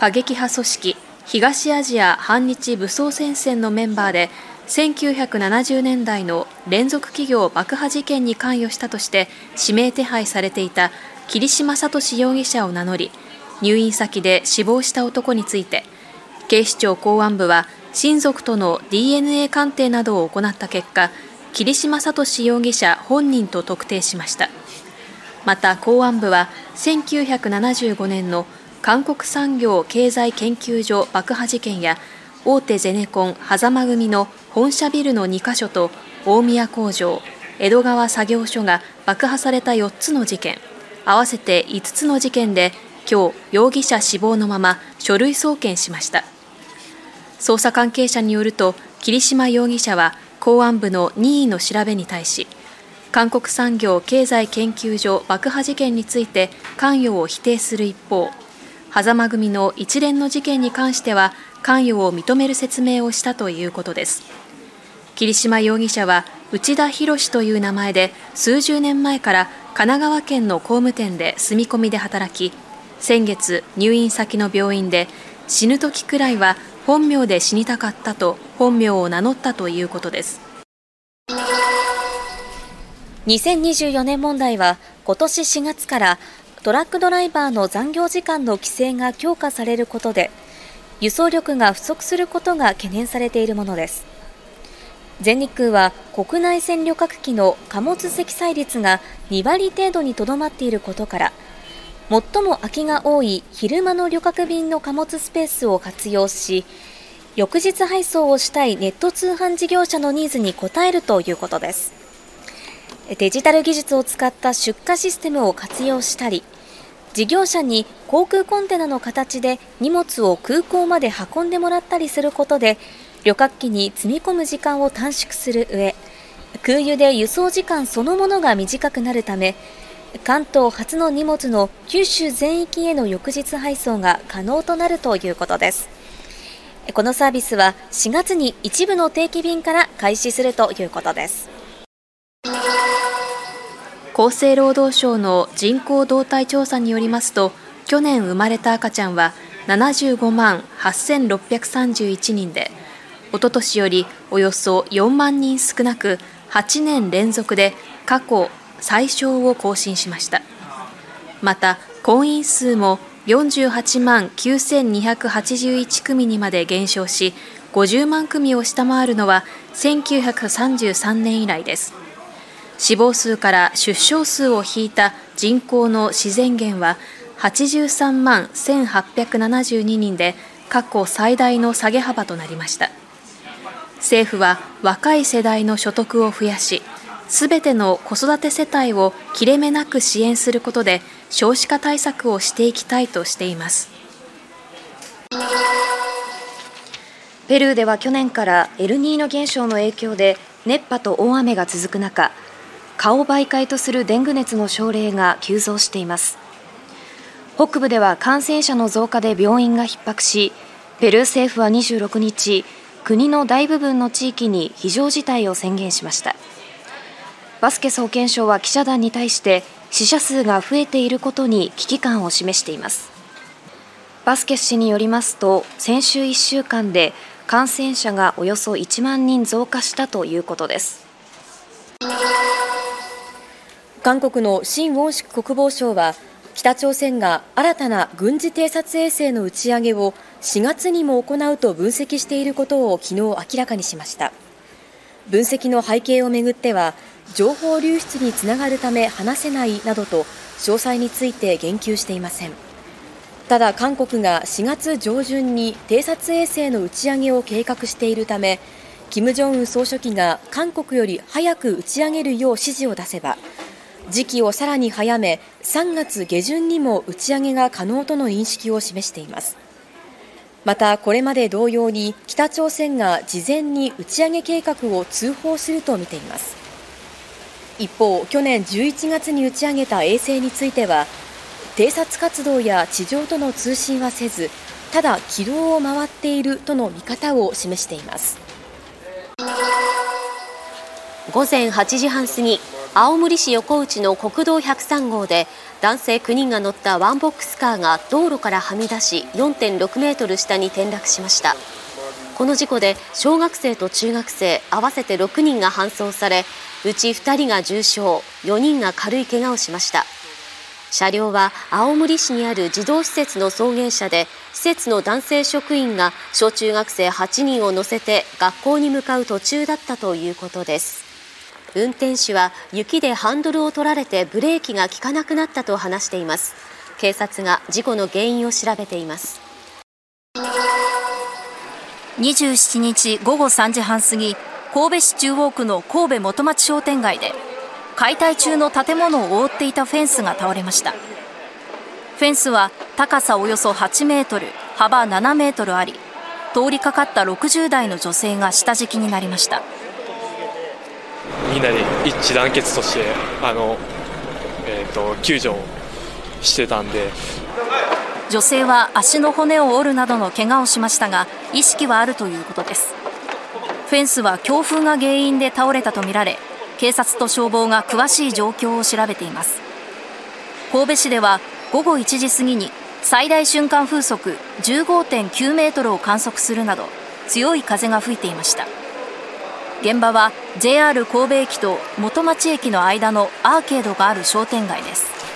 過激派組織東アジア反日武装戦線のメンバーで1970年代の連続企業爆破事件に関与したとして指名手配されていた桐島聡容疑者を名乗り入院先で死亡した男について警視庁公安部は親族との DNA 鑑定などを行った結果桐島聡容疑者本人と特定しました。また公安部は1975年の韓国産業経済研究所爆破事件や大手ゼネコン狭間組の本社ビルの2カ所と大宮工場江戸川作業所が爆破された4つの事件。合わせて5つの事件で今日容疑者死亡のまま書類送検しました。捜査関係者によると桐島容疑者は公安部の任意の調べに対し韓国産業経済研究所爆破事件について関与を否定する一方狭間組の一連の事件に関しては関与を認める説明をしたということです。桐島容疑者は内田博という名前で数十年前から神奈川県の工務店で住み込みで働き先月入院先の病院で死ぬ時くらいは本名で死にたかったと本名を名乗ったということです。2024年問題は今年4月からトラックドライバーの残業時間の規制が強化されることで、輸送力が不足することが懸念されているものです。全日空は国内線旅客機の貨物積載率が2割程度にとどまっていることから、最も空きが多い昼間の旅客便の貨物スペースを活用し、翌日配送をしたいネット通販事業者のニーズに応えるということです。デジタル技術を使った出荷システムを活用したり、事業者に航空コンテナの形で荷物を空港まで運んでもらったりすることで、旅客機に積み込む時間を短縮する上、空輸で輸送時間そのものが短くなるため、関東初の荷物の九州全域への翌日配送が可能となるということです。このサービスは4月に一部の定期便から開始するということです。厚生労働省の人口動態調査によりますと去年生まれた赤ちゃんは75万8631人でおととしよりおよそ4万人少なく8年連続で過去最小を更新しました。また婚姻数も48万9281組にまで減少し50万組を下回るのは1933年以来です。死亡数から出生数を引いた人口の自然減は83万1872人で過去最大の下げ幅となりました。政府は若い世代の所得を増やしすべての子育て世帯を切れ目なく支援することで少子化対策をしていきたいとしています。ペルーでは去年からエルニーノ現象の影響で熱波と大雨が続く中蚊を媒介とするデング熱の症例が急増しています。北部では感染者の増加で病院が逼迫しペルー政府は26日国の大部分の地域に非常事態を宣言しました。バスケ総研省は記者団に対して死者数が増えていることに危機感を示しています。バスケス氏によりますと先週1週間で感染者がおよそ1万人増加したということです。韓国の新ウォンシク国防相は北朝鮮が新たな軍事偵察衛星の打ち上げを4月にも行うと分析していることを昨日明らかにしました。分析の背景をめぐっては情報流出につながるため話せないなどと詳細について言及していません。ただ韓国が4月上旬に偵察衛星の打ち上げを計画しているため金正恩総書記が韓国より早く打ち上げるよう指示を出せば時期をさらに早め3月下旬にも打ち上げが可能との認識を示しています。またこれまで同様に北朝鮮が事前に打ち上げ計画を通報すると見ています。一方去年11月に打ち上げた衛星については偵察活動や地上との通信はせずただ軌道を回っているとの見方を示しています。午前8時半過ぎ青森市横内の国道103号で男性9人が乗ったワンボックスカーが道路からはみ出し4.6メートル下に転落しました。この事故で小学生と中学生合わせて6人が搬送されうち2人が重傷4人が軽い怪我をしました。車両は青森市にある児童施設の送迎車で施設の男性職員が小中学生8人を乗せて学校に向かう途中だったということです。運転手は雪でハンドルを取られてブレーキが効かなくなったと話しています。警察が事故の原因を調べています。27日午後3時半過ぎ神戸市中央区の神戸元町商店街で解体中の建物を覆っていたフェンスが倒れました。フェンスは高さおよそ8メートル幅7メートルあり通りかかった60代の女性が下敷きになりました。みんなで一致団結としてあの、えーと、救助をしてたんで。女性は足の骨を折るなどの怪我をしましたが意識はあるということです。フェンスは強風が原因で倒れたとみられ警察と消防が詳しい状況を調べています。神戸市では午後1時過ぎに最大瞬間風速15.9メートルを観測するなど強い風が吹いていました。現場は JR 神戸駅と元町駅の間のアーケードがある商店街です。